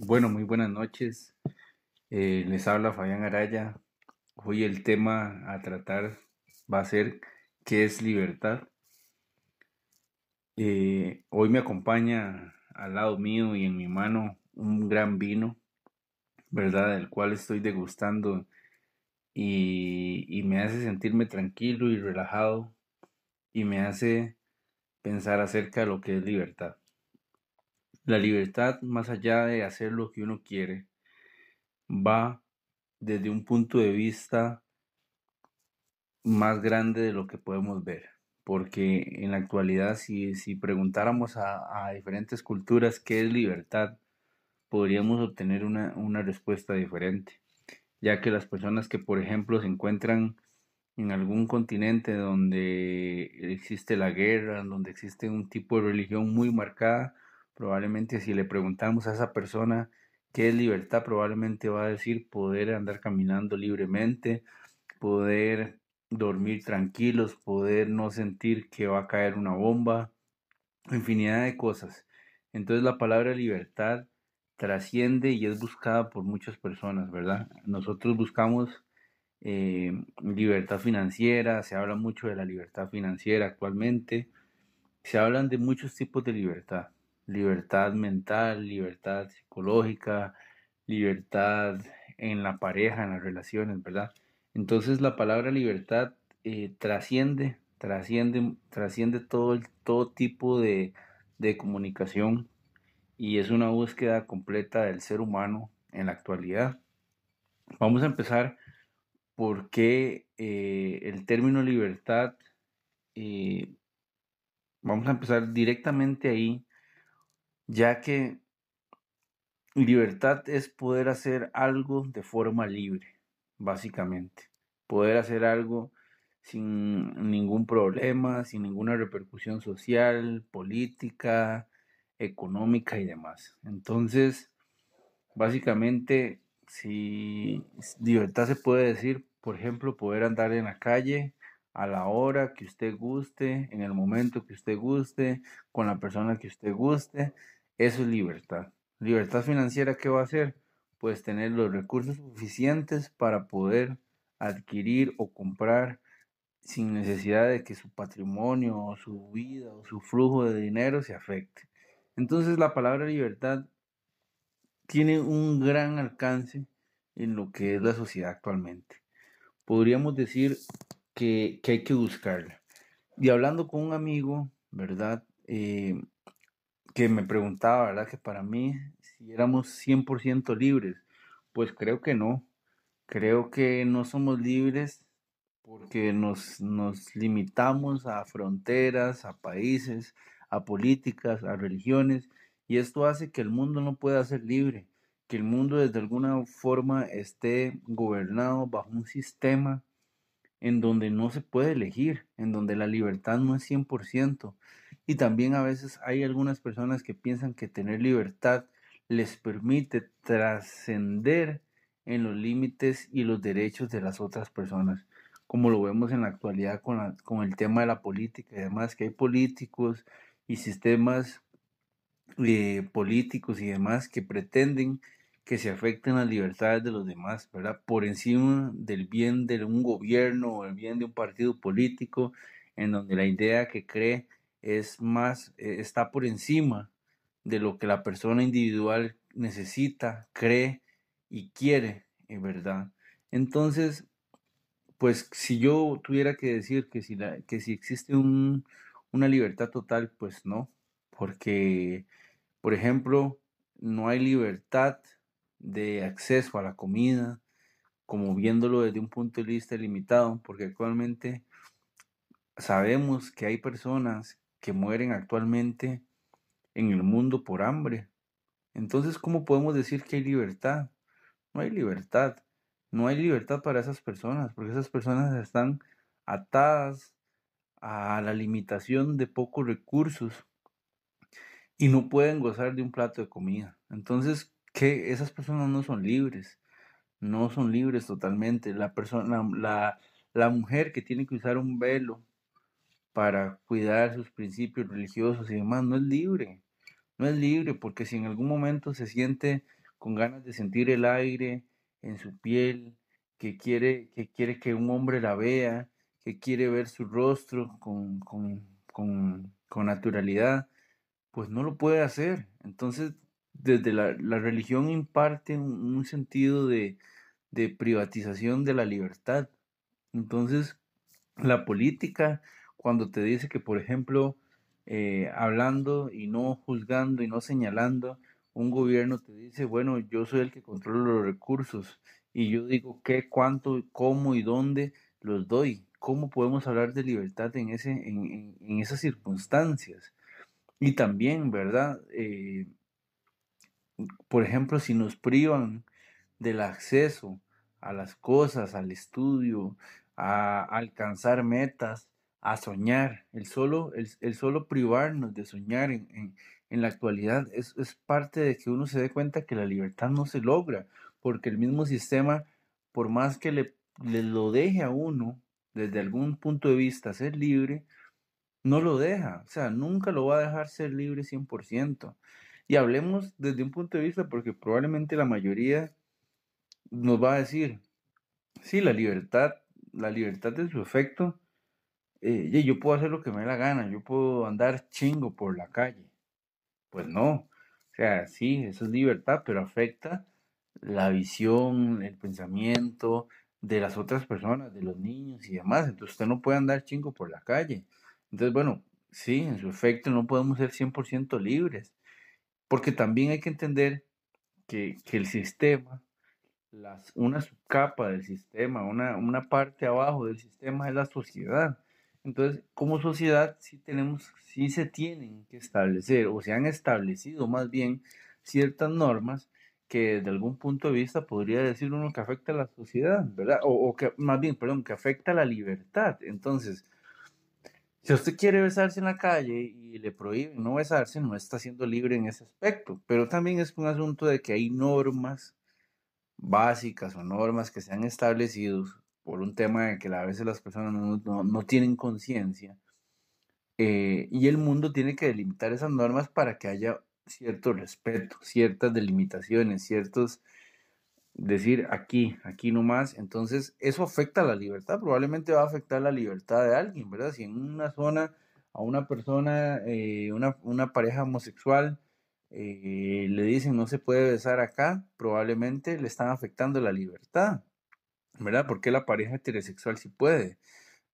Bueno, muy buenas noches. Eh, les habla Fabián Araya. Hoy el tema a tratar va a ser ¿qué es libertad? Eh, hoy me acompaña al lado mío y en mi mano un gran vino, ¿verdad? El cual estoy degustando y me hace sentirme tranquilo y relajado y me hace pensar acerca de lo que es libertad. La libertad, más allá de hacer lo que uno quiere, va desde un punto de vista más grande de lo que podemos ver. Porque en la actualidad, si, si preguntáramos a, diferentes culturas qué es libertad, podríamos obtener una, una respuesta diferente. Ya que las personas que, por ejemplo, se encuentran en algún continente donde existe la guerra, donde existe un tipo de religión muy marcada, Probablemente si le preguntamos a esa persona qué es libertad, probablemente va a decir poder andar caminando libremente, poder dormir tranquilos, poder no sentir que va a caer una bomba, infinidad de cosas. Entonces la palabra libertad trasciende y es buscada por muchas personas, ¿verdad? Nosotros buscamos eh, libertad financiera, se habla mucho de la libertad financiera actualmente, se hablan de muchos tipos de libertad libertad mental, libertad psicológica, libertad en la pareja, en las relaciones, ¿verdad? Entonces la palabra libertad eh, trasciende, trasciende, trasciende todo, todo tipo de, comunicación y es una búsqueda completa del ser humano en la actualidad. Vamos a empezar por qué eh, el término libertad, eh, vamos a empezar directamente ahí ya que libertad es poder hacer algo de forma libre, básicamente. Poder hacer algo sin ningún problema, sin ninguna repercusión social, política, económica y demás. Entonces, básicamente, si libertad se puede decir, por ejemplo, poder andar en la calle a la hora que usted guste, en el momento que usted guste, con la persona que usted guste, eso es libertad. Libertad financiera, ¿qué va a hacer? Pues tener los recursos suficientes para poder adquirir o comprar sin necesidad de que su patrimonio o su vida o su flujo de dinero se afecte. Entonces la palabra libertad tiene un gran alcance en lo que es la sociedad actualmente. Podríamos decir que, hay que buscarla. Y hablando con un amigo, ¿verdad? Eh, que me preguntaba, ¿verdad? Que para mí, si éramos 100% libres, pues creo que no. Creo que no somos libres porque nos, nos limitamos a fronteras, a países, a políticas, a religiones, y esto hace que el mundo no pueda ser libre, que el mundo desde alguna forma esté gobernado bajo un sistema en donde no se puede elegir, en donde la libertad no es 100%. Y también a veces hay algunas personas que piensan que tener libertad les permite trascender en los límites y los derechos de las otras personas, como lo vemos en la actualidad con, con el tema de la política y demás, que hay políticos y sistemas eh, políticos y demás que pretenden que se afecten las libertades de los demás, ¿verdad? Por encima del bien de un gobierno o el bien de un partido político, en donde la idea que cree es más, eh, está por encima de lo que la persona individual necesita, cree y quiere, verdad. Entonces, pues si yo tuviera que decir que si, la, que si existe un, una libertad total, pues no, porque, por ejemplo, no hay libertad de acceso a la comida, como viéndolo desde un punto de vista limitado, porque actualmente sabemos que hay personas que mueren actualmente en el mundo por hambre. Entonces, ¿cómo podemos decir que hay libertad? No hay libertad. No hay libertad para esas personas, porque esas personas están atadas a la limitación de pocos recursos y no pueden gozar de un plato de comida. Entonces, que esas personas no son libres, no son libres totalmente. La persona, la, la mujer que tiene que usar un velo para cuidar sus principios religiosos y demás, no es libre, no es libre porque si en algún momento se siente con ganas de sentir el aire en su piel, que quiere que, quiere que un hombre la vea, que quiere ver su rostro con, con, con, naturalidad, pues no lo puede hacer. Entonces, desde la, la religión imparte un, un sentido de, de privatización de la libertad. Entonces, la política, cuando te dice que, por ejemplo, eh, hablando y no juzgando y no señalando, un gobierno te dice, bueno, yo soy el que controla los recursos y yo digo qué, cuánto, cómo y dónde los doy. ¿Cómo podemos hablar de libertad en, ese, en, en, esas circunstancias? Y también, ¿verdad? Eh, por ejemplo, si nos privan del acceso a las cosas, al estudio, a alcanzar metas, a soñar. El solo, el, solo privarnos de soñar en, en, la actualidad es, es, parte de que uno se dé cuenta que la libertad no se logra, porque el mismo sistema, por más que le, le lo deje a uno, desde algún punto de vista, ser libre, no lo deja. O sea, nunca lo va a dejar ser libre 100%. Y hablemos desde un punto de vista, porque probablemente la mayoría nos va a decir, sí, la libertad, la libertad de su efecto, eh, yo puedo hacer lo que me dé la gana, yo puedo andar chingo por la calle. Pues no, o sea, sí, eso es libertad, pero afecta la visión, el pensamiento de las otras personas, de los niños y demás. Entonces usted no puede andar chingo por la calle. Entonces, bueno, sí, en su efecto no podemos ser 100% libres, porque también hay que entender que, que el sistema las, una subcapa del sistema, una, una parte abajo del sistema es la sociedad. Entonces, como sociedad, sí tenemos, sí se tienen que establecer, o se han establecido más bien ciertas normas que desde algún punto de vista podría decir uno que afecta a la sociedad, ¿verdad? O, que, más bien, perdón, que afecta a la libertad. Entonces, si usted quiere besarse en la calle y le prohíben no besarse, no está siendo libre en ese aspecto. Pero también es un asunto de que hay normas básicas o normas que se han establecido por un tema de que a veces las personas no, no, tienen conciencia. Eh, y el mundo tiene que delimitar esas normas para que haya cierto respeto, ciertas delimitaciones, ciertos, decir aquí, aquí nomás. Entonces, eso afecta a la libertad, probablemente va a afectar la libertad de alguien, ¿verdad? Si en una zona a una persona, eh, una, una pareja homosexual, eh, le dicen no se puede besar acá, probablemente le están afectando la libertad, ¿verdad? Porque la pareja heterosexual sí puede.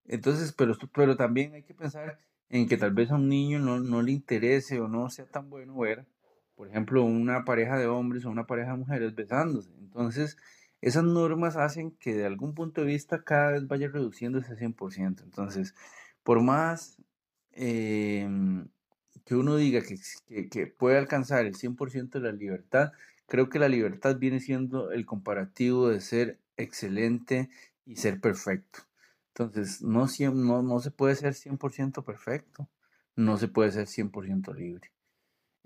Entonces, pero, pero también hay que pensar en que tal vez a un niño no, no le interese o no sea tan bueno ver, por ejemplo, una pareja de hombres o una pareja de mujeres besándose. Entonces, esas normas hacen que de algún punto de vista cada vez vaya reduciendo ese 100%. Entonces, por más eh, que uno diga que, que, puede alcanzar el 100% de la libertad, creo que la libertad viene siendo el comparativo de ser excelente y ser perfecto. Entonces, no, no, no se puede ser 100% perfecto, no se puede ser 100% libre.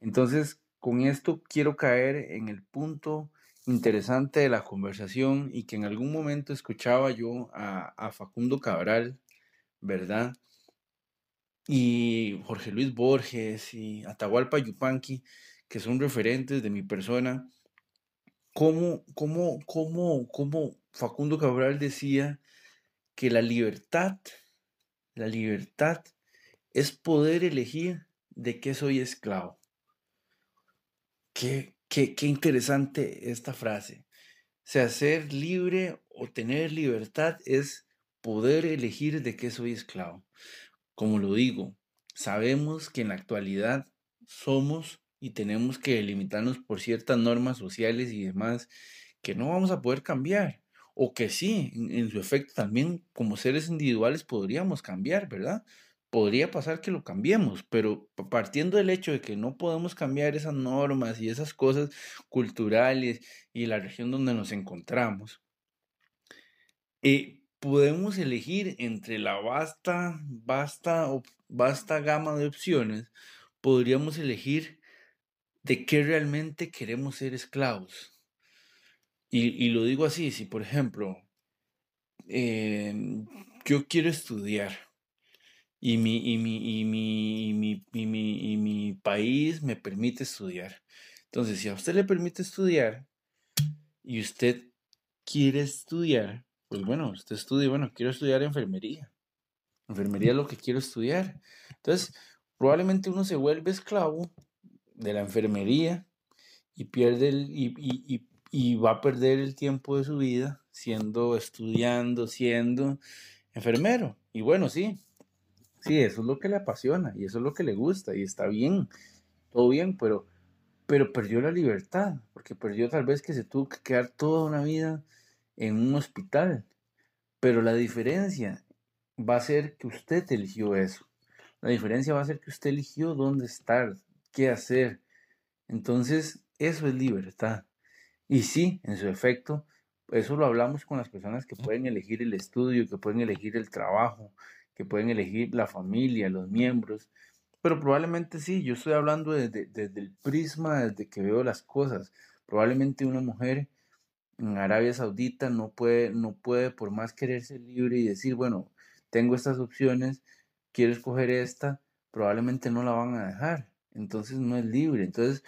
Entonces, con esto quiero caer en el punto interesante de la conversación y que en algún momento escuchaba yo a, a Facundo Cabral, ¿verdad? y Jorge Luis Borges y Atahualpa Yupanqui, que son referentes de mi persona, como, como, como, como Facundo Cabral decía que la libertad, la libertad es poder elegir de qué soy esclavo. Qué, qué, qué interesante esta frase. O sea, ser libre o tener libertad es poder elegir de qué soy esclavo. Como lo digo, sabemos que en la actualidad somos y tenemos que limitarnos por ciertas normas sociales y demás que no vamos a poder cambiar. O que sí, en, su efecto también como seres individuales podríamos cambiar, ¿verdad? Podría pasar que lo cambiemos, pero partiendo del hecho de que no podemos cambiar esas normas y esas cosas culturales y la región donde nos encontramos, eh, podemos elegir entre la vasta, vasta, vasta gama de opciones, podríamos elegir de qué realmente queremos ser esclavos. Y, lo digo así, si por ejemplo, em, yo quiero estudiar y mi, y mi, y mi, mi, y mi país me permite estudiar. Entonces, si a usted le permite estudiar, y usted quiere estudiar, pues bueno, usted estudia, bueno, quiero estudiar enfermería. Enfermería es lo que quiero estudiar. Entonces, probablemente uno se vuelve esclavo de la enfermería y pierde el, y, y, y, va a perder el tiempo de su vida siendo, estudiando, siendo enfermero. Y bueno, sí, sí, eso es lo que le apasiona y eso es lo que le gusta y está bien, todo bien, pero, pero perdió la libertad, porque perdió tal vez que se tuvo que quedar toda una vida en un hospital. Pero la diferencia va a ser que usted eligió eso. La diferencia va a ser que usted eligió dónde estar, qué hacer. Entonces, eso es libertad. Y sí, en su efecto, eso lo hablamos con las personas que pueden elegir el estudio, que pueden elegir el trabajo, que pueden elegir la familia, los miembros. Pero probablemente sí, yo estoy hablando desde, desde el prisma, desde que veo las cosas. Probablemente una mujer en Arabia Saudita no puede, no puede por más querer ser libre y decir, bueno, tengo estas opciones, quiero escoger esta, probablemente no la van a dejar. Entonces no es libre. Entonces,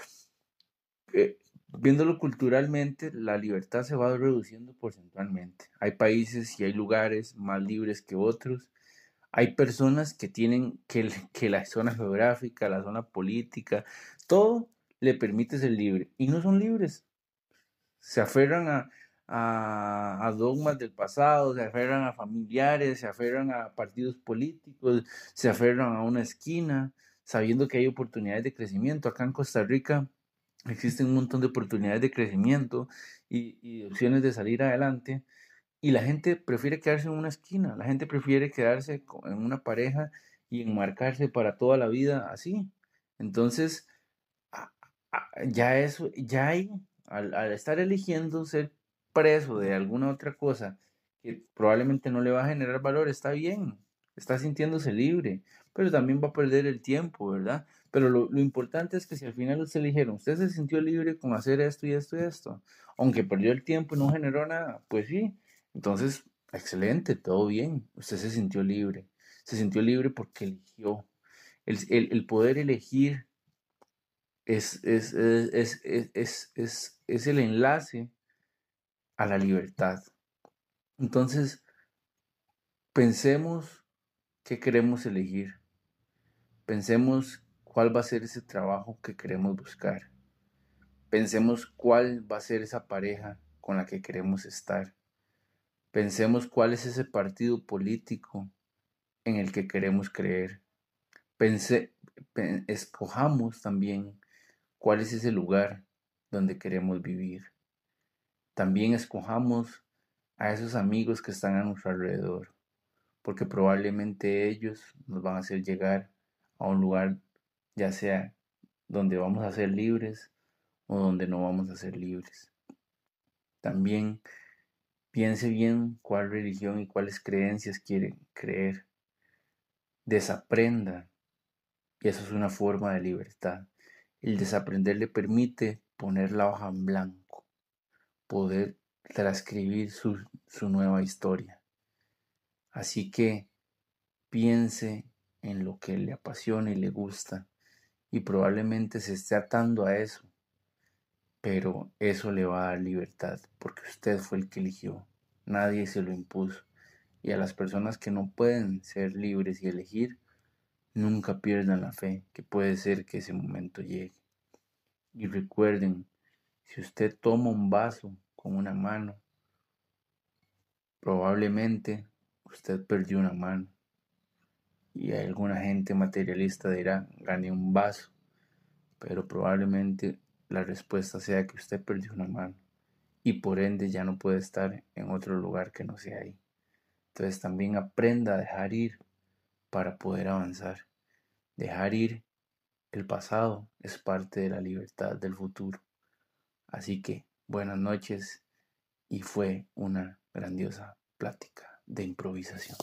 eh, viéndolo culturalmente, la libertad se va reduciendo porcentualmente. Hay países y hay lugares más libres que otros. Hay personas que tienen que, que la zona geográfica, la zona política, todo le permite ser libre y no son libres se aferran a, a, dogmas del pasado, se aferran a familiares, se aferran a partidos políticos, se aferran a una esquina, sabiendo que hay oportunidades de crecimiento. Acá en Costa Rica existen un montón de oportunidades de crecimiento y, opciones de salir adelante. Y la gente prefiere quedarse en una esquina, la gente prefiere quedarse en una pareja y enmarcarse para toda la vida así. Entonces, ya eso, ya hay al, estar eligiendo ser preso de alguna otra cosa que probablemente no le va a generar valor, está bien, está sintiéndose libre, pero también va a perder el tiempo, ¿verdad? Pero lo, importante es que si al final usted eligieron, usted se sintió libre con hacer esto y esto y esto, aunque perdió el tiempo y no generó nada, pues sí, entonces, excelente, todo bien, usted se sintió libre, se sintió libre porque eligió. El, el poder elegir es, es, es, es, el enlace a la libertad. Entonces, pensemos qué queremos elegir. Pensemos cuál va a ser ese trabajo que queremos buscar. Pensemos cuál va a ser esa pareja con la que queremos estar. Pensemos cuál es ese partido político en el que queremos creer. Pense, escojamos también cuál es ese lugar donde queremos vivir. También escojamos a esos amigos que están a nuestro alrededor, porque probablemente ellos nos van a hacer llegar a un lugar, ya sea donde vamos a ser libres o donde no vamos a ser libres. También piense bien cuál religión y cuáles creencias quiere creer. Desaprenda. Y eso es una forma de libertad. El desaprender le permite poner la hoja en blanco, poder transcribir su, su nueva historia. Así que piense en lo que le apasiona y le gusta y probablemente se esté atando a eso, pero eso le va a dar libertad porque usted fue el que eligió, nadie se lo impuso. Y a las personas que no pueden ser libres y elegir, Nunca pierdan la fe, que puede ser que ese momento llegue. Y recuerden, si usted toma un vaso con una mano, probablemente usted perdió una mano. Y alguna gente materialista dirá, gané un vaso, pero probablemente la respuesta sea que usted perdió una mano y por ende ya no puede estar en otro lugar que no sea ahí. Entonces también aprenda a dejar ir para poder avanzar. Dejar ir el pasado es parte de la libertad del futuro. Así que buenas noches y fue una grandiosa plática de improvisación.